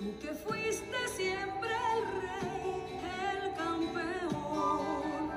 Tú que fuiste siempre el rey, el campeón.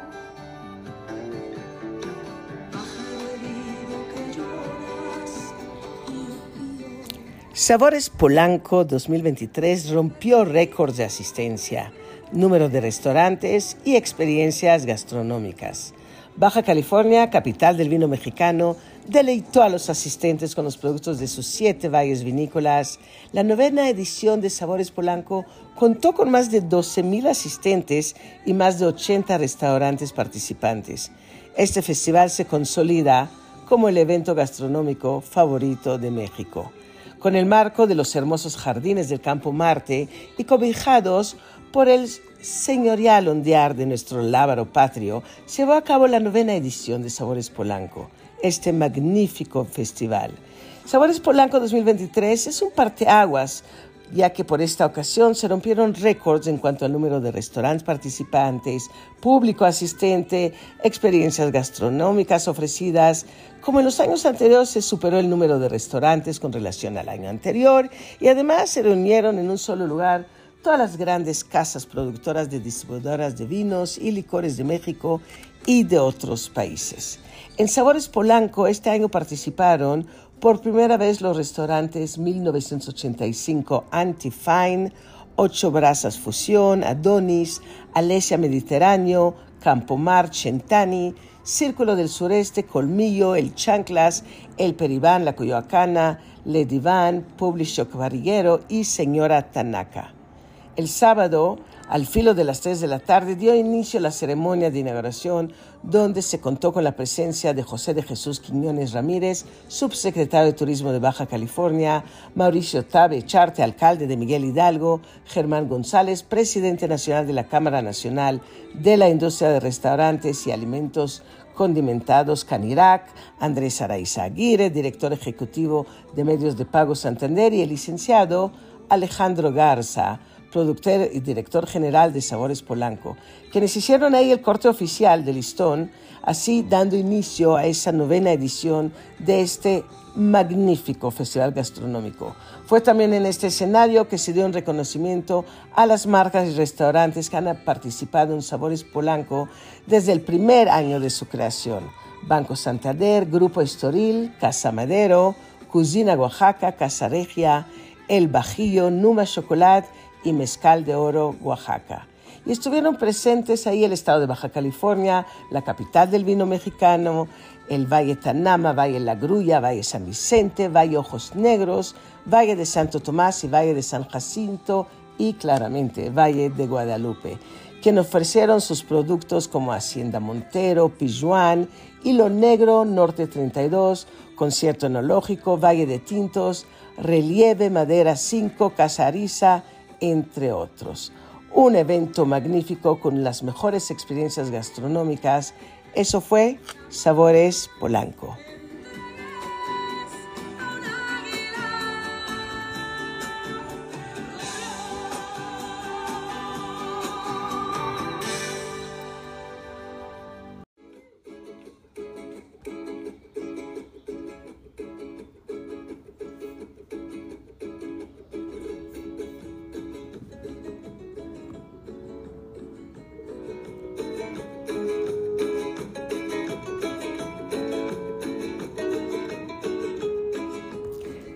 Sabores Polanco 2023 rompió récords de asistencia, número de restaurantes y experiencias gastronómicas. Baja California, capital del vino mexicano, deleitó a los asistentes con los productos de sus siete valles vinícolas. La novena edición de Sabores Polanco contó con más de 12.000 asistentes y más de 80 restaurantes participantes. Este festival se consolida como el evento gastronómico favorito de México con el marco de los hermosos jardines del Campo Marte y cobijados por el señorial ondear de nuestro lábaro patrio, se llevó a cabo la novena edición de Sabores Polanco, este magnífico festival. Sabores Polanco 2023 es un parteaguas, ya que por esta ocasión se rompieron récords en cuanto al número de restaurantes participantes, público asistente, experiencias gastronómicas ofrecidas. Como en los años anteriores se superó el número de restaurantes con relación al año anterior y además se reunieron en un solo lugar todas las grandes casas productoras de distribuidoras de vinos y licores de México y de otros países. En Sabores Polanco este año participaron por primera vez los restaurantes 1985 Antifine, Ocho Brasas Fusión, Adonis, Alesia Mediterráneo, Campomar, Chentani, Círculo del Sureste, Colmillo, El Chanclas, El Peribán, La Coyoacana, Le Divan, Publishock Barriguero y Señora Tanaka. El sábado, al filo de las 3 de la tarde, dio inicio la ceremonia de inauguración, donde se contó con la presencia de José de Jesús Quiñones Ramírez, subsecretario de Turismo de Baja California, Mauricio Tabe Charte, alcalde de Miguel Hidalgo, Germán González, presidente nacional de la Cámara Nacional de la Industria de Restaurantes y Alimentos condimentados Canirac, Andrés Araiza Aguirre, director ejecutivo de Medios de Pago Santander, y el licenciado Alejandro Garza, productor y director general de Sabores Polanco, quienes hicieron ahí el corte oficial de listón, así dando inicio a esa novena edición de este magnífico festival gastronómico. Fue también en este escenario que se dio un reconocimiento a las marcas y restaurantes que han participado en Sabores Polanco desde el primer año de su creación. Banco Santander, Grupo Estoril, Casa Madero, Cocina Oaxaca, Casa Regia, El Bajillo, Numa Chocolate y Mezcal de Oro, Oaxaca. Y estuvieron presentes ahí el estado de Baja California, la capital del vino mexicano, el Valle Tanama, Valle La Grulla, Valle San Vicente, Valle Ojos Negros, Valle de Santo Tomás y Valle de San Jacinto y claramente Valle de Guadalupe, quien ofrecieron sus productos como Hacienda Montero, Pijuán, Hilo Negro, Norte 32, Concierto Enológico, Valle de Tintos, Relieve, Madera 5, Casariza, entre otros. Un evento magnífico con las mejores experiencias gastronómicas. Eso fue Sabores Polanco.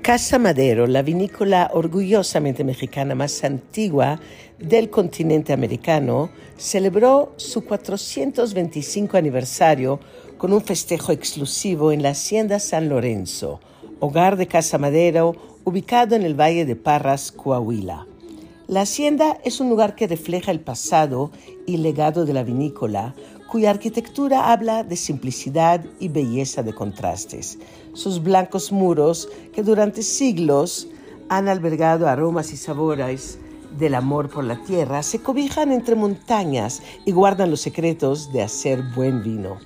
Casa Madero, la vinícola orgullosamente mexicana más antigua del continente americano, celebró su 425 aniversario con un festejo exclusivo en la Hacienda San Lorenzo, hogar de Casa Madero, ubicado en el Valle de Parras, Coahuila. La hacienda es un lugar que refleja el pasado y legado de la vinícola, cuya arquitectura habla de simplicidad y belleza de contrastes. Sus blancos muros, que durante siglos han albergado aromas y sabores del amor por la tierra, se cobijan entre montañas y guardan los secretos de hacer buen vino.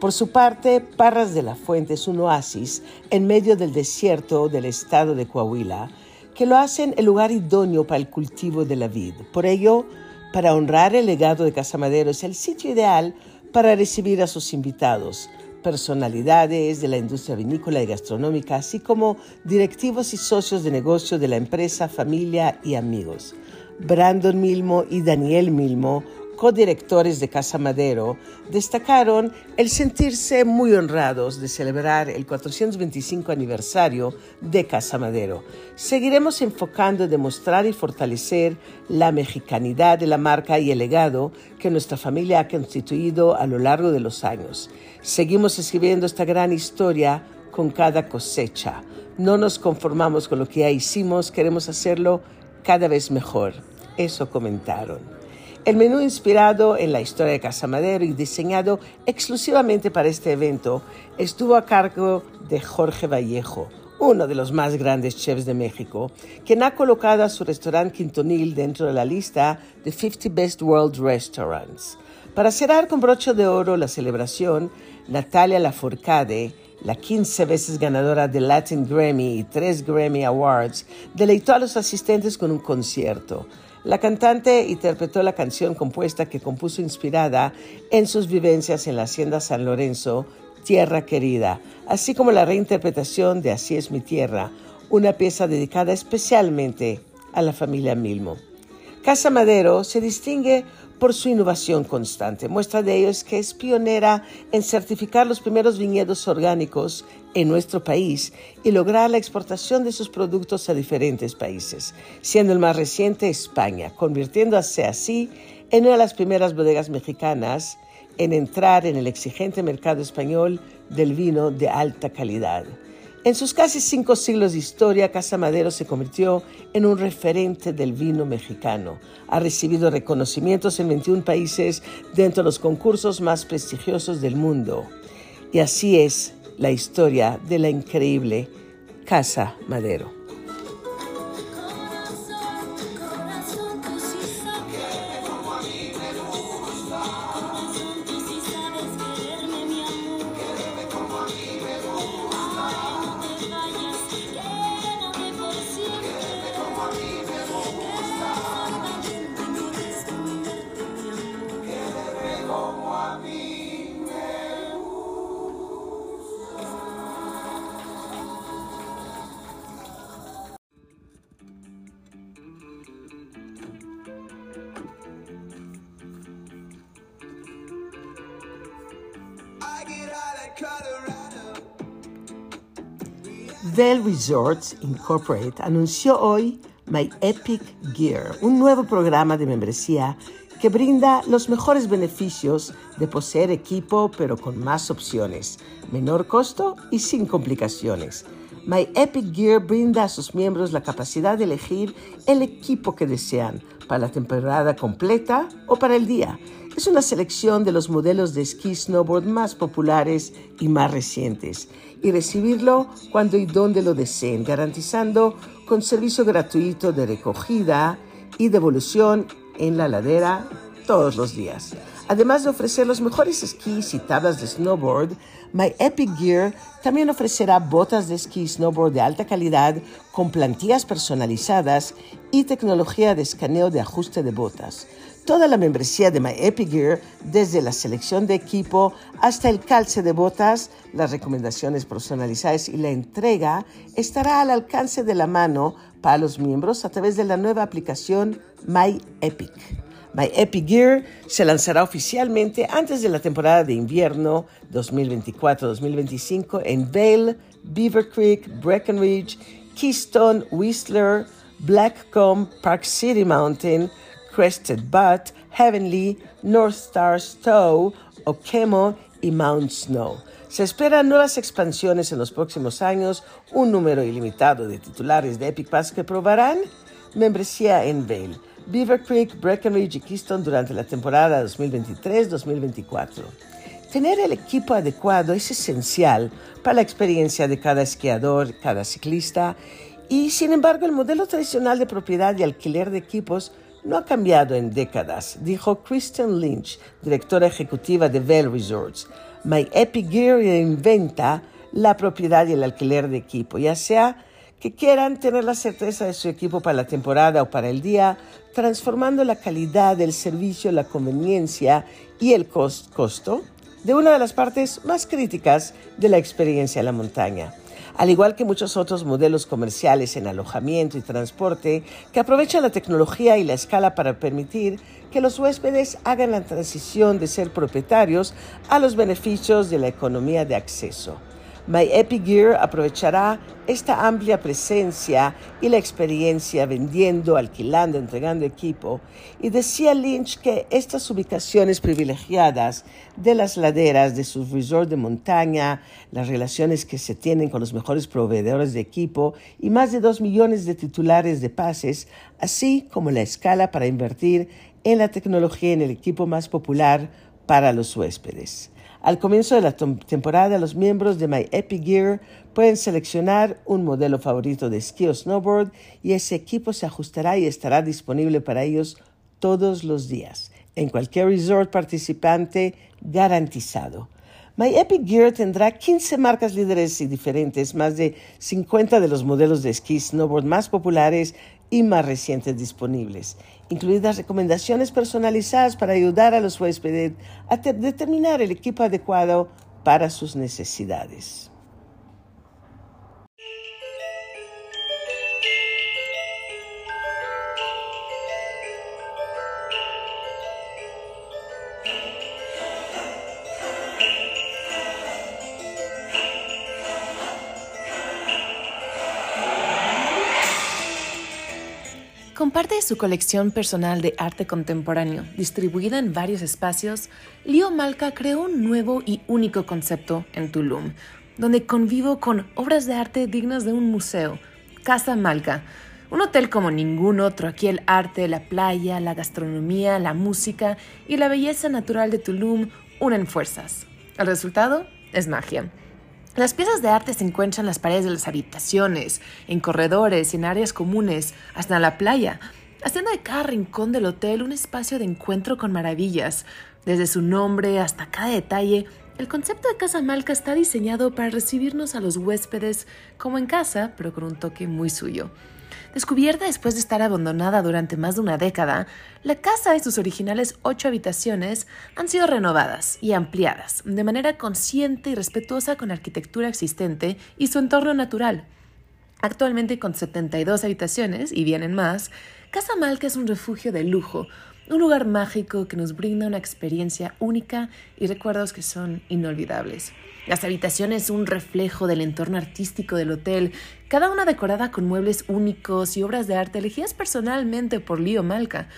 Por su parte, Parras de la Fuente es un oasis en medio del desierto del estado de Coahuila, que lo hacen el lugar idóneo para el cultivo de la vid. Por ello, para honrar el legado de Casa Madero es el sitio ideal para recibir a sus invitados, personalidades de la industria vinícola y gastronómica, así como directivos y socios de negocio de la empresa, familia y amigos. Brandon Milmo y Daniel Milmo codirectores de Casa Madero, destacaron el sentirse muy honrados de celebrar el 425 aniversario de Casa Madero. Seguiremos enfocando en demostrar y fortalecer la mexicanidad de la marca y el legado que nuestra familia ha constituido a lo largo de los años. Seguimos escribiendo esta gran historia con cada cosecha. No nos conformamos con lo que ya hicimos, queremos hacerlo cada vez mejor. Eso comentaron. El menú inspirado en la historia de Casa Madero y diseñado exclusivamente para este evento estuvo a cargo de Jorge Vallejo, uno de los más grandes chefs de México, quien ha colocado a su restaurante Quintonil dentro de la lista de 50 Best World Restaurants. Para cerrar con broche de oro la celebración, Natalia Lafourcade, la 15 veces ganadora de Latin Grammy y tres Grammy Awards, deleitó a los asistentes con un concierto. La cantante interpretó la canción compuesta que compuso inspirada en sus vivencias en la hacienda San Lorenzo, Tierra Querida, así como la reinterpretación de Así es mi tierra, una pieza dedicada especialmente a la familia Milmo. Casa Madero se distingue por su innovación constante. Muestra de ello es que es pionera en certificar los primeros viñedos orgánicos en nuestro país y lograr la exportación de sus productos a diferentes países, siendo el más reciente España, convirtiéndose así en una de las primeras bodegas mexicanas en entrar en el exigente mercado español del vino de alta calidad. En sus casi cinco siglos de historia, Casa Madero se convirtió en un referente del vino mexicano. Ha recibido reconocimientos en 21 países dentro de los concursos más prestigiosos del mundo. Y así es la historia de la increíble Casa Madero. Vail Resorts Incorporated anunció hoy My Epic Gear, un nuevo programa de membresía que brinda los mejores beneficios de poseer equipo pero con más opciones, menor costo y sin complicaciones. My Epic Gear brinda a sus miembros la capacidad de elegir el equipo que desean para la temporada completa o para el día. Es una selección de los modelos de esquí snowboard más populares y más recientes y recibirlo cuando y donde lo deseen, garantizando con servicio gratuito de recogida y devolución en la ladera todos los días. Además de ofrecer los mejores esquís y tablas de snowboard, My Epic Gear también ofrecerá botas de esquí snowboard de alta calidad con plantillas personalizadas y tecnología de escaneo de ajuste de botas. Toda la membresía de My Epic Gear, desde la selección de equipo hasta el calce de botas, las recomendaciones personalizadas y la entrega, estará al alcance de la mano para los miembros a través de la nueva aplicación My Epic. My Epic Gear se lanzará oficialmente antes de la temporada de invierno 2024-2025 en Vail, Beaver Creek, Breckenridge, Keystone, Whistler, Blackcomb, Park City Mountain, Crested Butte, Heavenly, North Star Okemo y Mount Snow. Se esperan nuevas expansiones en los próximos años, un número ilimitado de titulares de Epic Pass que probarán membresía en Vail, Beaver Creek, Breckenridge y Keystone durante la temporada 2023-2024. Tener el equipo adecuado es esencial para la experiencia de cada esquiador, cada ciclista, y sin embargo el modelo tradicional de propiedad y alquiler de equipos no ha cambiado en décadas, dijo Kristen Lynch, directora ejecutiva de Vail Resorts. My Epic Gear inventa la propiedad y el alquiler de equipo, ya sea que quieran tener la certeza de su equipo para la temporada o para el día, transformando la calidad del servicio, la conveniencia y el costo de una de las partes más críticas de la experiencia en la montaña. Al igual que muchos otros modelos comerciales en alojamiento y transporte que aprovechan la tecnología y la escala para permitir que los huéspedes hagan la transición de ser propietarios a los beneficios de la economía de acceso. My Epic Gear aprovechará esta amplia presencia y la experiencia vendiendo, alquilando, entregando equipo. Y decía Lynch que estas ubicaciones privilegiadas de las laderas de sus resorts de montaña, las relaciones que se tienen con los mejores proveedores de equipo y más de dos millones de titulares de pases, así como la escala para invertir en la tecnología en el equipo más popular para los huéspedes. Al comienzo de la temporada, los miembros de My Epic Gear pueden seleccionar un modelo favorito de esquí o snowboard y ese equipo se ajustará y estará disponible para ellos todos los días, en cualquier resort participante garantizado. My Epic Gear tendrá 15 marcas líderes y diferentes, más de 50 de los modelos de esquí snowboard más populares y más recientes disponibles, incluidas recomendaciones personalizadas para ayudar a los huéspedes a determinar el equipo adecuado para sus necesidades. Con parte de su colección personal de arte contemporáneo, distribuida en varios espacios, Leo Malka creó un nuevo y único concepto en Tulum, donde convivo con obras de arte dignas de un museo, Casa Malka, un hotel como ningún otro. Aquí el arte, la playa, la gastronomía, la música y la belleza natural de Tulum unen fuerzas. El resultado es magia. Las piezas de arte se encuentran en las paredes de las habitaciones, en corredores en áreas comunes, hasta la playa, haciendo de cada rincón del hotel un espacio de encuentro con maravillas. Desde su nombre hasta cada detalle, el concepto de Casa Malca está diseñado para recibirnos a los huéspedes como en casa, pero con un toque muy suyo. Descubierta después de estar abandonada durante más de una década, la casa y sus originales ocho habitaciones han sido renovadas y ampliadas de manera consciente y respetuosa con la arquitectura existente y su entorno natural. Actualmente con 72 habitaciones y vienen más, Casa Malca es un refugio de lujo, un lugar mágico que nos brinda una experiencia única y recuerdos que son inolvidables. Las habitaciones un reflejo del entorno artístico del hotel, cada una decorada con muebles únicos y obras de arte elegidas personalmente por Leo Malca.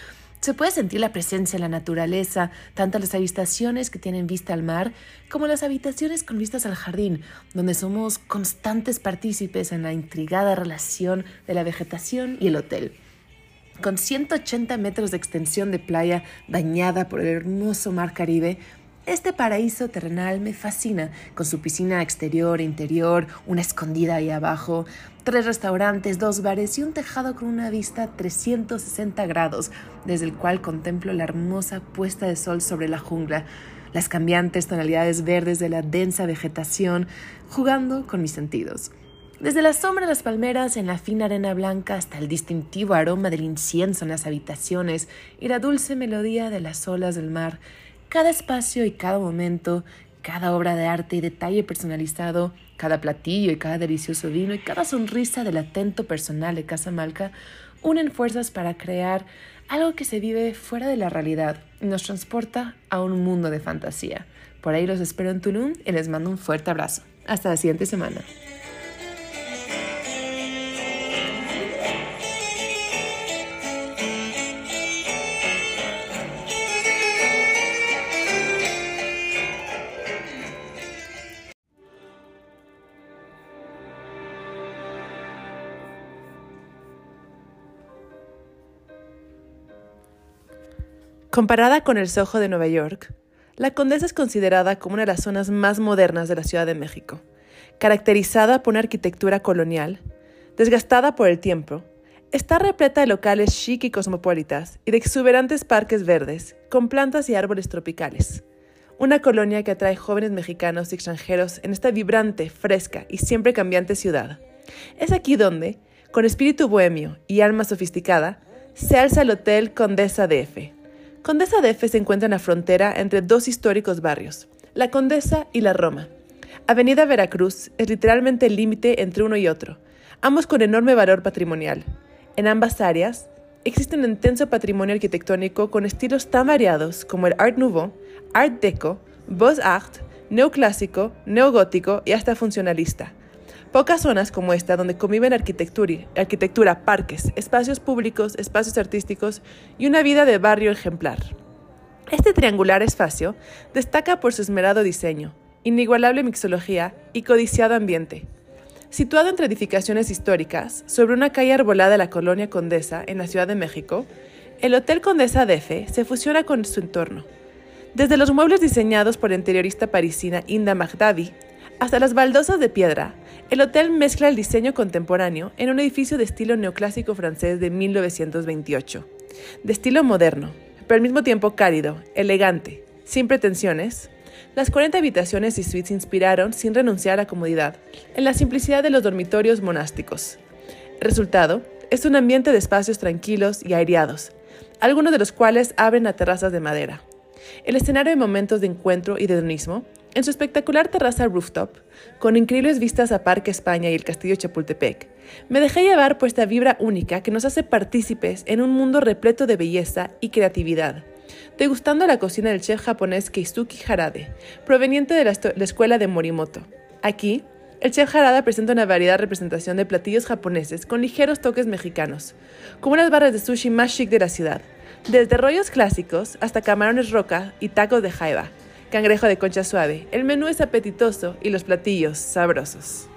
Se puede sentir la presencia de la naturaleza, tanto en las habitaciones que tienen vista al mar como en las habitaciones con vistas al jardín, donde somos constantes partícipes en la intrigada relación de la vegetación y el hotel. Con 180 metros de extensión de playa bañada por el hermoso mar Caribe, este paraíso terrenal me fascina, con su piscina exterior e interior, una escondida ahí abajo, tres restaurantes, dos bares y un tejado con una vista 360 grados, desde el cual contemplo la hermosa puesta de sol sobre la jungla, las cambiantes tonalidades verdes de la densa vegetación, jugando con mis sentidos. Desde la sombra de las palmeras en la fina arena blanca hasta el distintivo aroma del incienso en las habitaciones y la dulce melodía de las olas del mar, cada espacio y cada momento, cada obra de arte y detalle personalizado, cada platillo y cada delicioso vino y cada sonrisa del atento personal de Casa Malca unen fuerzas para crear algo que se vive fuera de la realidad y nos transporta a un mundo de fantasía. Por ahí los espero en Tulum y les mando un fuerte abrazo. Hasta la siguiente semana. Comparada con el Soho de Nueva York, la Condesa es considerada como una de las zonas más modernas de la Ciudad de México, caracterizada por una arquitectura colonial, desgastada por el tiempo, está repleta de locales chic y cosmopolitas y de exuberantes parques verdes, con plantas y árboles tropicales. Una colonia que atrae jóvenes mexicanos y extranjeros en esta vibrante, fresca y siempre cambiante ciudad. Es aquí donde, con espíritu bohemio y alma sofisticada, se alza el Hotel Condesa DF, Condesa DF se encuentra en la frontera entre dos históricos barrios, La Condesa y la Roma. Avenida Veracruz es literalmente el límite entre uno y otro, ambos con enorme valor patrimonial. En ambas áreas existe un intenso patrimonio arquitectónico con estilos tan variados como el Art Nouveau, Art Deco, Beaux-Arts, neoclásico, neogótico y hasta funcionalista. Pocas zonas como esta donde conviven arquitectura, parques, espacios públicos, espacios artísticos y una vida de barrio ejemplar. Este triangular espacio destaca por su esmerado diseño, inigualable mixología y codiciado ambiente. Situado entre edificaciones históricas, sobre una calle arbolada de la colonia Condesa en la Ciudad de México, el Hotel Condesa DF se fusiona con su entorno. Desde los muebles diseñados por la interiorista parisina Inda Magdavi hasta las baldosas de piedra, el hotel mezcla el diseño contemporáneo en un edificio de estilo neoclásico francés de 1928, de estilo moderno, pero al mismo tiempo cálido, elegante, sin pretensiones. Las 40 habitaciones y suites inspiraron, sin renunciar a la comodidad, en la simplicidad de los dormitorios monásticos. Resultado es un ambiente de espacios tranquilos y aireados, algunos de los cuales abren a terrazas de madera. El escenario de momentos de encuentro y de hedonismo, en su espectacular terraza rooftop, con increíbles vistas a Parque España y el Castillo Chapultepec, me dejé llevar por esta vibra única que nos hace partícipes en un mundo repleto de belleza y creatividad, degustando la cocina del chef japonés Keisuke Harade, proveniente de la, la escuela de Morimoto. Aquí, el chef Harada presenta una variedad representación de platillos japoneses con ligeros toques mexicanos, como unas barras de sushi más chic de la ciudad, desde rollos clásicos hasta camarones roca y tacos de jaiba, cangrejo de concha suave. El menú es apetitoso y los platillos sabrosos.